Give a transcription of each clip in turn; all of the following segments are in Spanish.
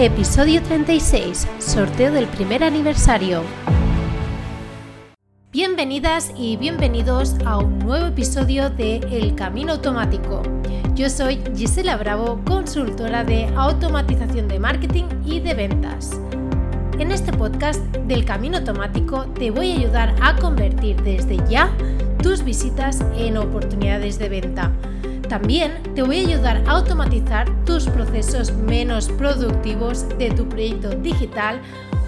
Episodio 36, sorteo del primer aniversario. Bienvenidas y bienvenidos a un nuevo episodio de El Camino Automático. Yo soy Gisela Bravo, consultora de automatización de marketing y de ventas. En este podcast del Camino Automático te voy a ayudar a convertir desde ya tus visitas en oportunidades de venta también te voy a ayudar a automatizar tus procesos menos productivos de tu proyecto digital,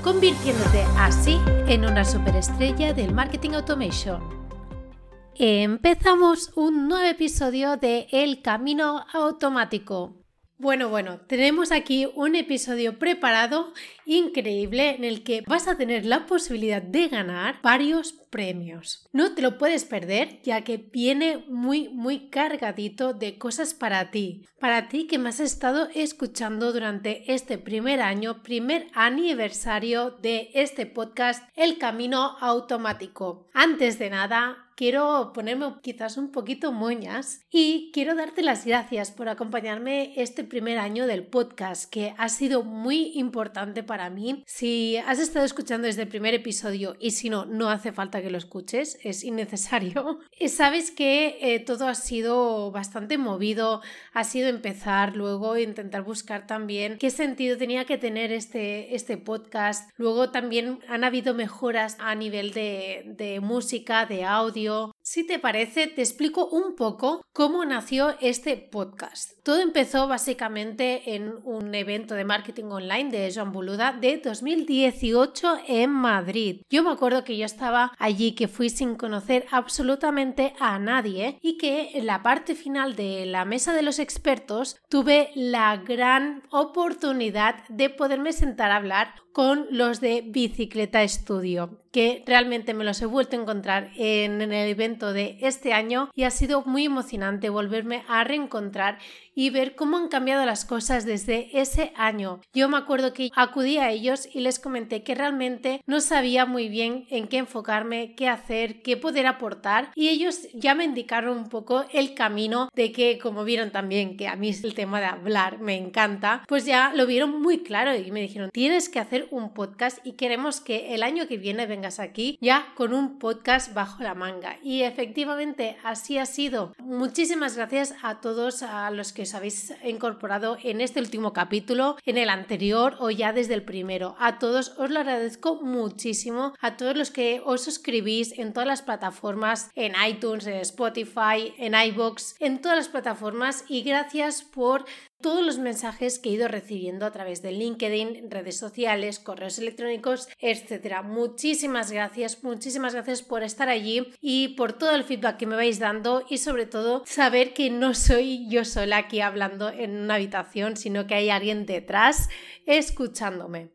convirtiéndote así en una superestrella del marketing automation. Empezamos un nuevo episodio de El Camino Automático. Bueno, bueno, tenemos aquí un episodio preparado increíble en el que vas a tener la posibilidad de ganar varios premios. No te lo puedes perder ya que viene muy muy cargadito de cosas para ti. Para ti que me has estado escuchando durante este primer año, primer aniversario de este podcast El Camino Automático. Antes de nada, quiero ponerme quizás un poquito moñas y quiero darte las gracias por acompañarme este primer año del podcast que ha sido muy importante para mí. Si has estado escuchando desde el primer episodio y si no, no hace falta que lo escuches, es innecesario. Sabes que eh, todo ha sido bastante movido, ha sido empezar, luego intentar buscar también qué sentido tenía que tener este, este podcast. Luego también han habido mejoras a nivel de, de música, de audio radio si te parece, te explico un poco cómo nació este podcast. Todo empezó básicamente en un evento de marketing online de Joan Boluda de 2018 en Madrid. Yo me acuerdo que yo estaba allí, que fui sin conocer absolutamente a nadie y que en la parte final de la mesa de los expertos tuve la gran oportunidad de poderme sentar a hablar con los de Bicicleta Estudio, que realmente me los he vuelto a encontrar en el evento de este año y ha sido muy emocionante volverme a reencontrar y ver cómo han cambiado las cosas desde ese año. Yo me acuerdo que acudí a ellos y les comenté que realmente no sabía muy bien en qué enfocarme, qué hacer, qué poder aportar y ellos ya me indicaron un poco el camino de que, como vieron también que a mí el tema de hablar me encanta, pues ya lo vieron muy claro y me dijeron tienes que hacer un podcast y queremos que el año que viene vengas aquí ya con un podcast bajo la manga y efectivamente así ha sido. Muchísimas gracias a todos a los que os habéis incorporado en este último capítulo, en el anterior o ya desde el primero. A todos os lo agradezco muchísimo, a todos los que os suscribís en todas las plataformas, en iTunes, en Spotify, en iBox, en todas las plataformas y gracias por todos los mensajes que he ido recibiendo a través de LinkedIn, redes sociales, correos electrónicos, etc. Muchísimas gracias, muchísimas gracias por estar allí y por todo el feedback que me vais dando y sobre todo saber que no soy yo sola aquí hablando en una habitación, sino que hay alguien detrás escuchándome.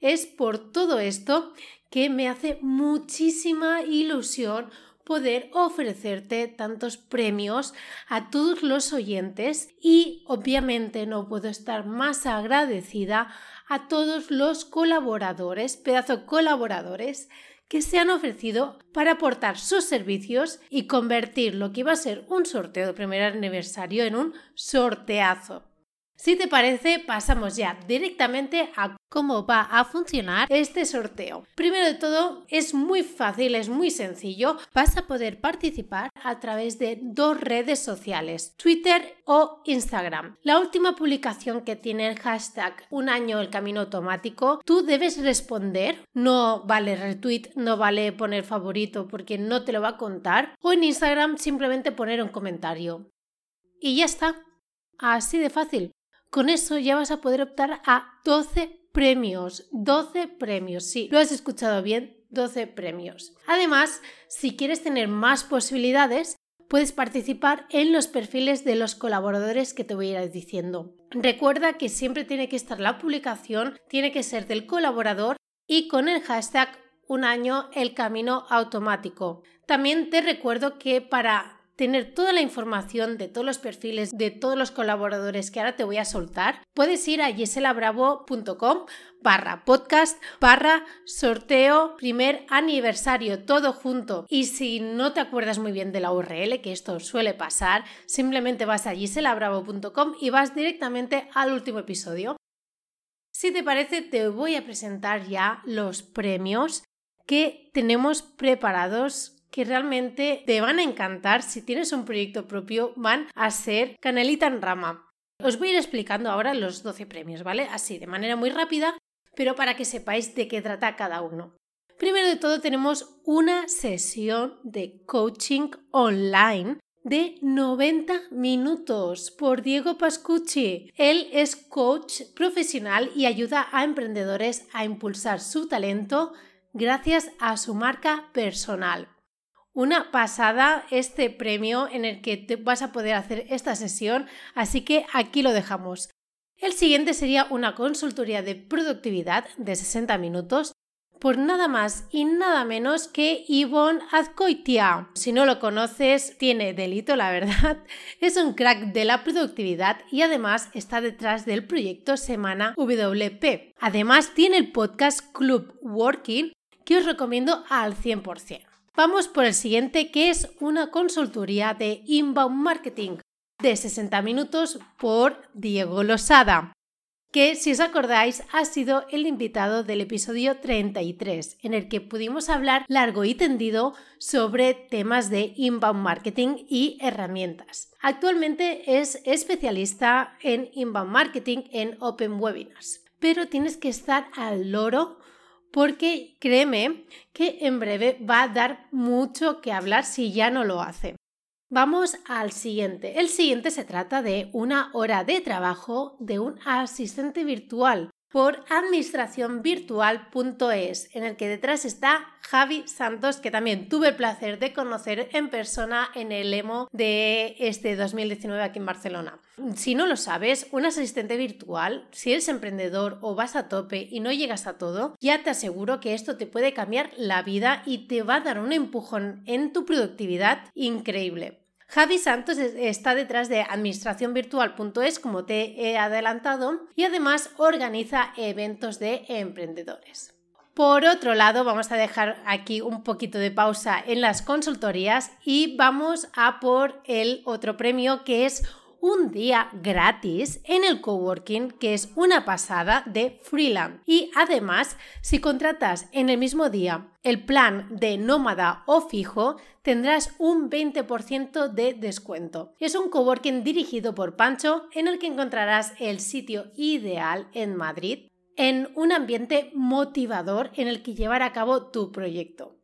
Es por todo esto que me hace muchísima ilusión poder ofrecerte tantos premios a todos los oyentes y obviamente no puedo estar más agradecida a todos los colaboradores, pedazo colaboradores que se han ofrecido para aportar sus servicios y convertir lo que iba a ser un sorteo de primer aniversario en un sorteazo. Si te parece, pasamos ya directamente a cómo va a funcionar este sorteo. Primero de todo, es muy fácil, es muy sencillo. Vas a poder participar a través de dos redes sociales, Twitter o Instagram. La última publicación que tiene el hashtag un año el camino automático, tú debes responder. No vale retweet, no vale poner favorito porque no te lo va a contar. O en Instagram simplemente poner un comentario. Y ya está. Así de fácil. Con eso ya vas a poder optar a 12 premios. 12 premios, sí, lo has escuchado bien, 12 premios. Además, si quieres tener más posibilidades, puedes participar en los perfiles de los colaboradores que te voy a ir diciendo. Recuerda que siempre tiene que estar la publicación, tiene que ser del colaborador y con el hashtag un año el camino automático. También te recuerdo que para tener toda la información de todos los perfiles de todos los colaboradores que ahora te voy a soltar, puedes ir a giselabravo.com barra podcast barra sorteo primer aniversario todo junto. Y si no te acuerdas muy bien de la URL que esto suele pasar simplemente vas a giselabravo.com y vas directamente al último episodio. Si te parece, te voy a presentar ya los premios que tenemos preparados que realmente te van a encantar. Si tienes un proyecto propio, van a ser canelita en rama. Os voy a ir explicando ahora los 12 premios, ¿vale? Así, de manera muy rápida, pero para que sepáis de qué trata cada uno. Primero de todo tenemos una sesión de coaching online de 90 minutos por Diego Pascucci. Él es coach profesional y ayuda a emprendedores a impulsar su talento gracias a su marca personal. Una pasada este premio en el que te vas a poder hacer esta sesión, así que aquí lo dejamos. El siguiente sería una consultoría de productividad de 60 minutos por nada más y nada menos que Yvonne Azcoitia. Si no lo conoces, tiene delito, la verdad. Es un crack de la productividad y además está detrás del proyecto Semana WP. Además, tiene el podcast Club Working que os recomiendo al 100%. Vamos por el siguiente, que es una consultoría de inbound marketing de 60 minutos por Diego Losada que si os acordáis ha sido el invitado del episodio 33, en el que pudimos hablar largo y tendido sobre temas de inbound marketing y herramientas. Actualmente es especialista en inbound marketing en Open Webinars, pero tienes que estar al loro porque créeme que en breve va a dar mucho que hablar si ya no lo hace. Vamos al siguiente. El siguiente se trata de una hora de trabajo de un asistente virtual por administracionvirtual.es, en el que detrás está Javi Santos, que también tuve el placer de conocer en persona en el EMO de este 2019 aquí en Barcelona. Si no lo sabes, un asistente virtual, si eres emprendedor o vas a tope y no llegas a todo, ya te aseguro que esto te puede cambiar la vida y te va a dar un empujón en tu productividad increíble. Javi Santos está detrás de administracionvirtual.es, como te he adelantado, y además organiza eventos de emprendedores. Por otro lado, vamos a dejar aquí un poquito de pausa en las consultorías y vamos a por el otro premio que es un día gratis en el coworking, que es una pasada de Freeland. Y además, si contratas en el mismo día el plan de nómada o fijo, tendrás un 20% de descuento. Es un coworking dirigido por Pancho en el que encontrarás el sitio ideal en Madrid en un ambiente motivador en el que llevar a cabo tu proyecto.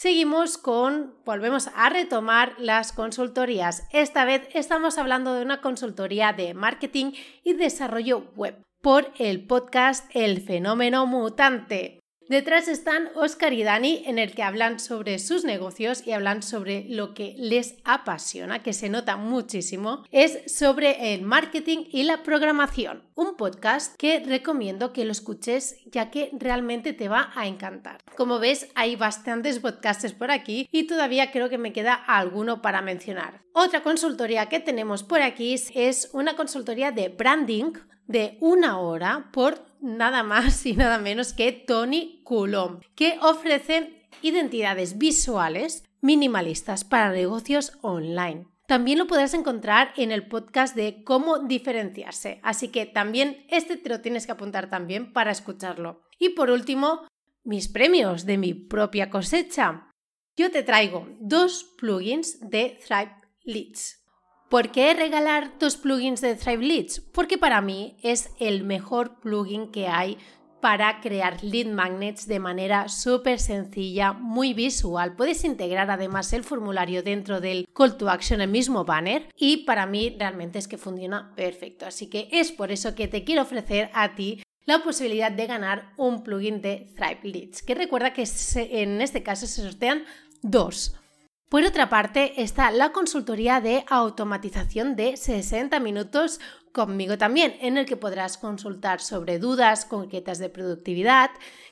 Seguimos con, volvemos a retomar las consultorías. Esta vez estamos hablando de una consultoría de marketing y desarrollo web por el podcast El fenómeno mutante. Detrás están Oscar y Dani, en el que hablan sobre sus negocios y hablan sobre lo que les apasiona, que se nota muchísimo, es sobre el marketing y la programación. Un podcast que recomiendo que lo escuches ya que realmente te va a encantar. Como ves, hay bastantes podcasts por aquí y todavía creo que me queda alguno para mencionar. Otra consultoría que tenemos por aquí es una consultoría de branding de una hora por nada más y nada menos que Tony Coulomb, que ofrece identidades visuales minimalistas para negocios online. También lo podrás encontrar en el podcast de cómo diferenciarse, así que también este te lo tienes que apuntar también para escucharlo. Y por último, mis premios de mi propia cosecha. Yo te traigo dos plugins de Thrive Leads. ¿Por qué regalar dos plugins de Thrive Leads? Porque para mí es el mejor plugin que hay para crear lead magnets de manera súper sencilla, muy visual. Puedes integrar además el formulario dentro del call to action, el mismo banner, y para mí realmente es que funciona perfecto. Así que es por eso que te quiero ofrecer a ti la posibilidad de ganar un plugin de Thrive Leads, que recuerda que en este caso se sortean dos. Por otra parte, está la consultoría de automatización de 60 minutos conmigo también, en el que podrás consultar sobre dudas concretas de productividad,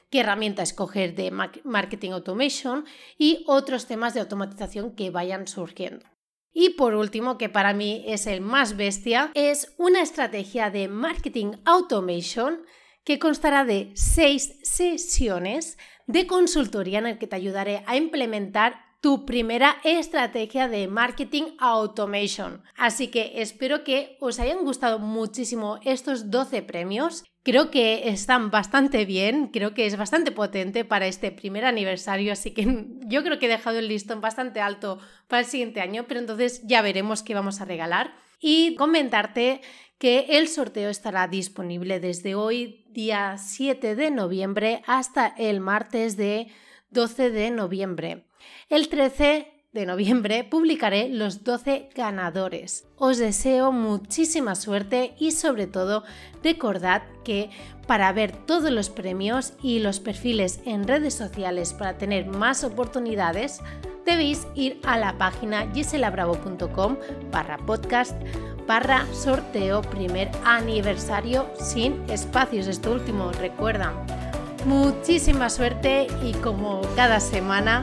qué herramienta escoger de marketing automation y otros temas de automatización que vayan surgiendo. Y por último, que para mí es el más bestia, es una estrategia de marketing automation que constará de seis sesiones de consultoría en el que te ayudaré a implementar tu primera estrategia de marketing automation. Así que espero que os hayan gustado muchísimo estos 12 premios Creo que están bastante bien, creo que es bastante potente para este primer aniversario, así que yo creo que he dejado el listón bastante alto para el siguiente año, pero entonces ya veremos qué vamos a regalar. Y comentarte que el sorteo estará disponible desde hoy, día 7 de noviembre, hasta el martes de 12 de noviembre. El 13 de noviembre publicaré los 12 ganadores. Os deseo muchísima suerte y sobre todo recordad que para ver todos los premios y los perfiles en redes sociales para tener más oportunidades, debéis ir a la página giselabravo.com barra podcast barra sorteo primer aniversario sin espacios. Esto último, recuerda. Muchísima suerte y como cada semana